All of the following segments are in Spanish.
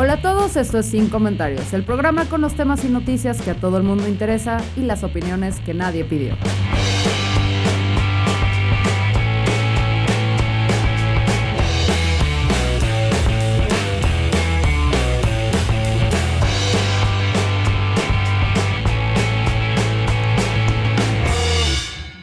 Hola a todos, esto es Sin Comentarios, el programa con los temas y noticias que a todo el mundo interesa y las opiniones que nadie pidió.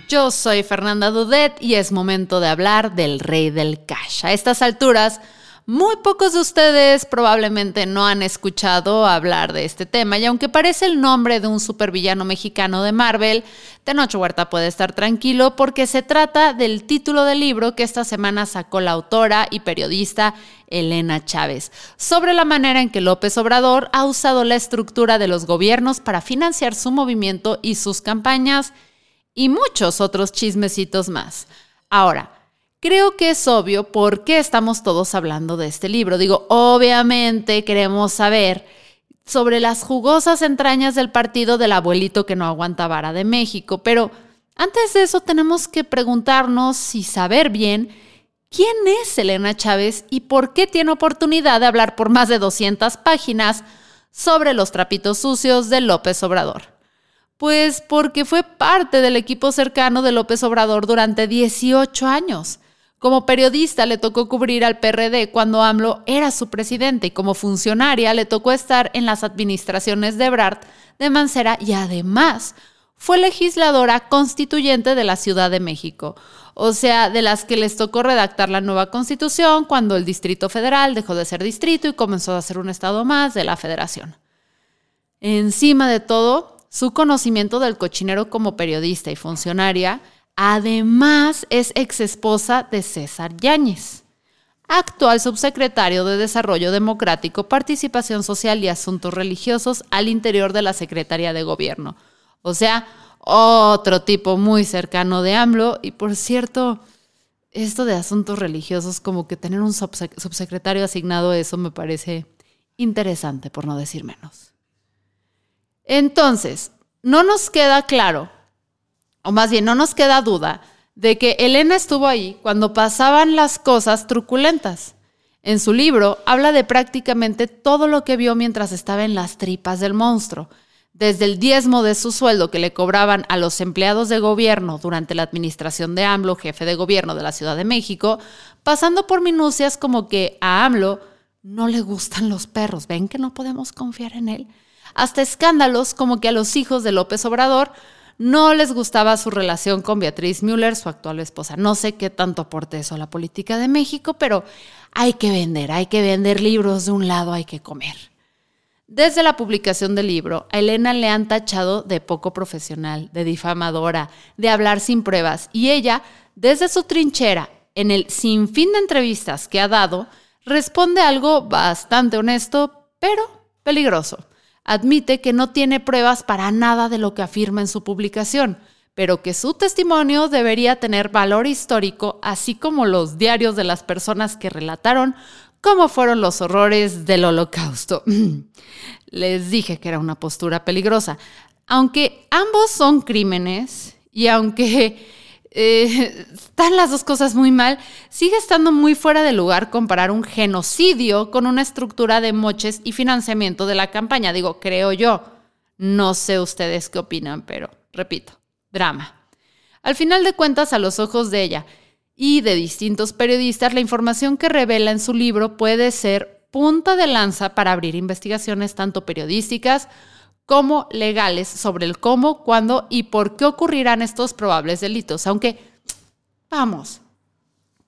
Yo soy Fernanda Dudet y es momento de hablar del rey del cash. A estas alturas, muy pocos de ustedes probablemente no han escuchado hablar de este tema y aunque parece el nombre de un supervillano mexicano de Marvel, Tenoch Huerta puede estar tranquilo porque se trata del título del libro que esta semana sacó la autora y periodista Elena Chávez sobre la manera en que López Obrador ha usado la estructura de los gobiernos para financiar su movimiento y sus campañas y muchos otros chismecitos más. Ahora, Creo que es obvio por qué estamos todos hablando de este libro. Digo, obviamente queremos saber sobre las jugosas entrañas del partido del abuelito que no aguanta vara de México, pero antes de eso tenemos que preguntarnos y saber bien quién es Elena Chávez y por qué tiene oportunidad de hablar por más de 200 páginas sobre los trapitos sucios de López Obrador. Pues porque fue parte del equipo cercano de López Obrador durante 18 años. Como periodista le tocó cubrir al PRD cuando AMLO era su presidente y como funcionaria le tocó estar en las administraciones de Ebrard, de Mancera y además fue legisladora constituyente de la Ciudad de México, o sea, de las que les tocó redactar la nueva constitución cuando el Distrito Federal dejó de ser distrito y comenzó a ser un estado más de la federación. Encima de todo, su conocimiento del cochinero como periodista y funcionaria Además, es ex esposa de César Yáñez, actual subsecretario de Desarrollo Democrático, Participación Social y Asuntos Religiosos al interior de la Secretaría de Gobierno. O sea, otro tipo muy cercano de AMLO. Y por cierto, esto de asuntos religiosos, como que tener un subsecretario asignado a eso me parece interesante, por no decir menos. Entonces, no nos queda claro o más bien no nos queda duda, de que Elena estuvo ahí cuando pasaban las cosas truculentas. En su libro habla de prácticamente todo lo que vio mientras estaba en las tripas del monstruo, desde el diezmo de su sueldo que le cobraban a los empleados de gobierno durante la administración de AMLO, jefe de gobierno de la Ciudad de México, pasando por minucias como que a AMLO no le gustan los perros, ven que no podemos confiar en él, hasta escándalos como que a los hijos de López Obrador no les gustaba su relación con Beatriz Müller, su actual esposa. No sé qué tanto aporte eso a la política de México, pero hay que vender, hay que vender libros de un lado, hay que comer. Desde la publicación del libro, a Elena le han tachado de poco profesional, de difamadora, de hablar sin pruebas, y ella, desde su trinchera, en el sinfín de entrevistas que ha dado, responde algo bastante honesto, pero peligroso admite que no tiene pruebas para nada de lo que afirma en su publicación, pero que su testimonio debería tener valor histórico, así como los diarios de las personas que relataron cómo fueron los horrores del holocausto. Les dije que era una postura peligrosa. Aunque ambos son crímenes y aunque eh, están las dos cosas muy mal, sigue estando muy fuera de lugar comparar un genocidio con una estructura de moches y financiamiento de la campaña. Digo, creo yo. No sé ustedes qué opinan, pero repito, drama. Al final de cuentas, a los ojos de ella y de distintos periodistas, la información que revela en su libro puede ser punta de lanza para abrir investigaciones tanto periodísticas como legales sobre el cómo, cuándo y por qué ocurrirán estos probables delitos. Aunque, vamos,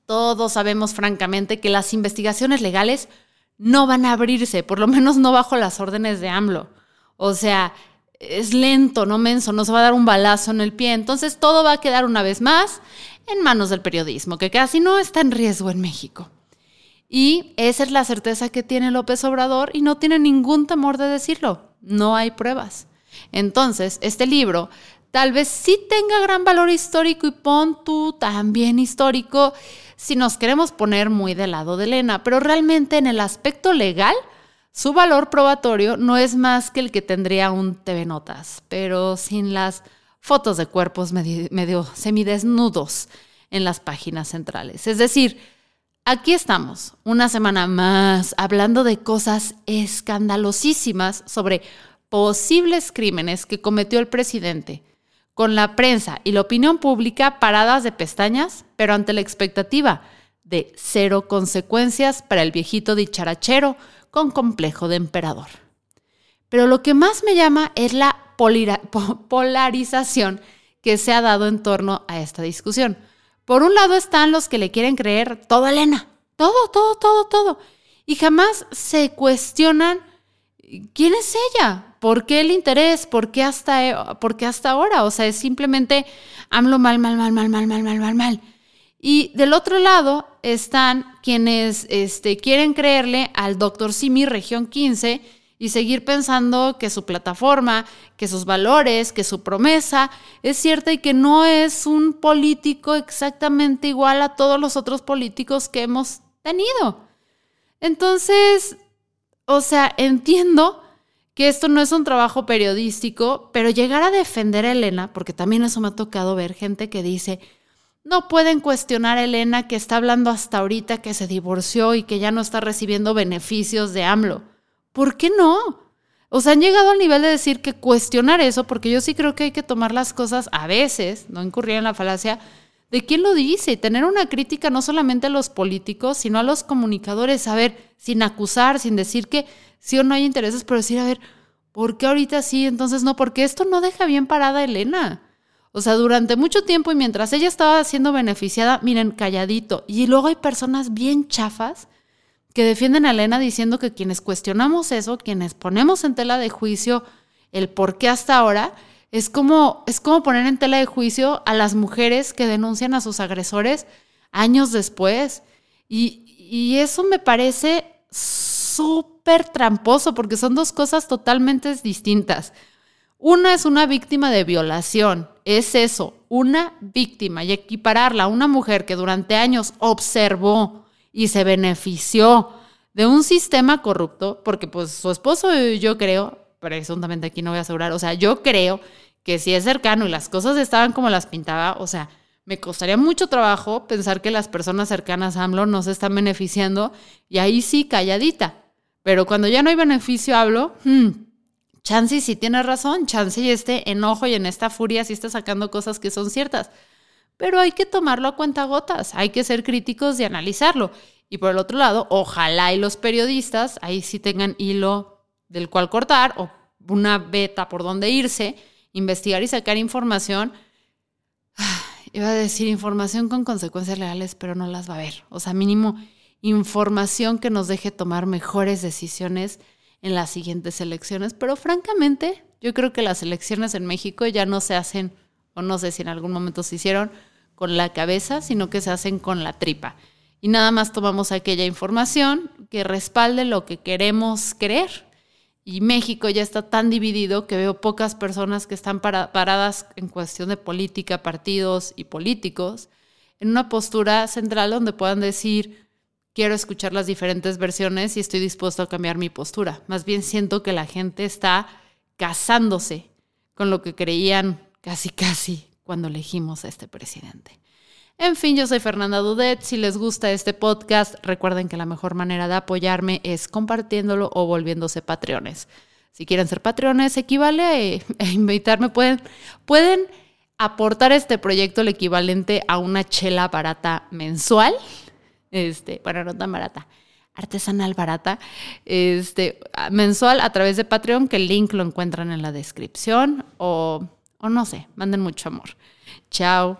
todos sabemos francamente que las investigaciones legales no van a abrirse, por lo menos no bajo las órdenes de AMLO. O sea, es lento, no menso, no se va a dar un balazo en el pie. Entonces todo va a quedar una vez más en manos del periodismo, que casi no está en riesgo en México. Y esa es la certeza que tiene López Obrador y no tiene ningún temor de decirlo. No hay pruebas. Entonces, este libro tal vez sí tenga gran valor histórico y pon tú también histórico si nos queremos poner muy del lado de Elena, pero realmente en el aspecto legal, su valor probatorio no es más que el que tendría un TV Notas, pero sin las fotos de cuerpos medio, semidesnudos en las páginas centrales. Es decir, aquí estamos, una semana más, hablando de cosas escandalosísimas sobre posibles crímenes que cometió el presidente, con la prensa y la opinión pública paradas de pestañas, pero ante la expectativa de cero consecuencias para el viejito dicharachero con complejo de emperador. Pero lo que más me llama es la polarización que se ha dado en torno a esta discusión. Por un lado están los que le quieren creer todo Elena, todo, todo, todo, todo, y jamás se cuestionan quién es ella, por qué el interés, por qué hasta, por qué hasta ahora, o sea, es simplemente AMLO mal, mal, mal, mal, mal, mal, mal, mal, mal. Y del otro lado están quienes este, quieren creerle al doctor Simi Región 15 y seguir pensando que su plataforma, que sus valores, que su promesa es cierta y que no es un político exactamente igual a todos los otros políticos que hemos tenido. Entonces, o sea, entiendo que esto no es un trabajo periodístico, pero llegar a defender a Elena, porque también eso me ha tocado ver gente que dice, no pueden cuestionar a Elena que está hablando hasta ahorita que se divorció y que ya no está recibiendo beneficios de AMLO. ¿Por qué no? O sea, han llegado al nivel de decir que cuestionar eso, porque yo sí creo que hay que tomar las cosas a veces, no incurrir en la falacia, de quién lo dice y tener una crítica no solamente a los políticos, sino a los comunicadores, a ver, sin acusar, sin decir que sí o no hay intereses, pero decir, a ver, ¿por qué ahorita sí? Entonces no, porque esto no deja bien parada a Elena. O sea, durante mucho tiempo y mientras ella estaba siendo beneficiada, miren, calladito. Y luego hay personas bien chafas que defienden a Elena diciendo que quienes cuestionamos eso, quienes ponemos en tela de juicio el por qué hasta ahora, es como, es como poner en tela de juicio a las mujeres que denuncian a sus agresores años después. Y, y eso me parece súper tramposo porque son dos cosas totalmente distintas. Una es una víctima de violación, es eso, una víctima y equipararla a una mujer que durante años observó y se benefició de un sistema corrupto, porque pues su esposo yo creo, presuntamente aquí no voy a asegurar, o sea, yo creo que si es cercano y las cosas estaban como las pintaba, o sea, me costaría mucho trabajo pensar que las personas cercanas a AMLO no se están beneficiando y ahí sí calladita. Pero cuando ya no hay beneficio hablo, hmm, Chansey sí tiene razón, Chansey este enojo y en esta furia sí está sacando cosas que son ciertas. Pero hay que tomarlo a cuenta gotas, hay que ser críticos y analizarlo. Y por el otro lado, ojalá y los periodistas ahí sí tengan hilo del cual cortar o una beta por donde irse, investigar y sacar información. Iba a decir información con consecuencias legales, pero no las va a haber. O sea, mínimo información que nos deje tomar mejores decisiones en las siguientes elecciones, pero francamente yo creo que las elecciones en México ya no se hacen, o no sé si en algún momento se hicieron con la cabeza, sino que se hacen con la tripa. Y nada más tomamos aquella información que respalde lo que queremos creer. Y México ya está tan dividido que veo pocas personas que están paradas en cuestión de política, partidos y políticos, en una postura central donde puedan decir, quiero escuchar las diferentes versiones y estoy dispuesto a cambiar mi postura. Más bien siento que la gente está casándose con lo que creían casi casi cuando elegimos a este presidente. En fin, yo soy Fernanda Dudet. Si les gusta este podcast, recuerden que la mejor manera de apoyarme es compartiéndolo o volviéndose patreones. Si quieren ser patrones, equivale a, invitarme. Pueden, pueden aportar este proyecto el equivalente a una chela barata mensual este, bueno, no tan barata, artesanal barata, este, mensual a través de Patreon, que el link lo encuentran en la descripción, o, o no sé, manden mucho amor. Chao.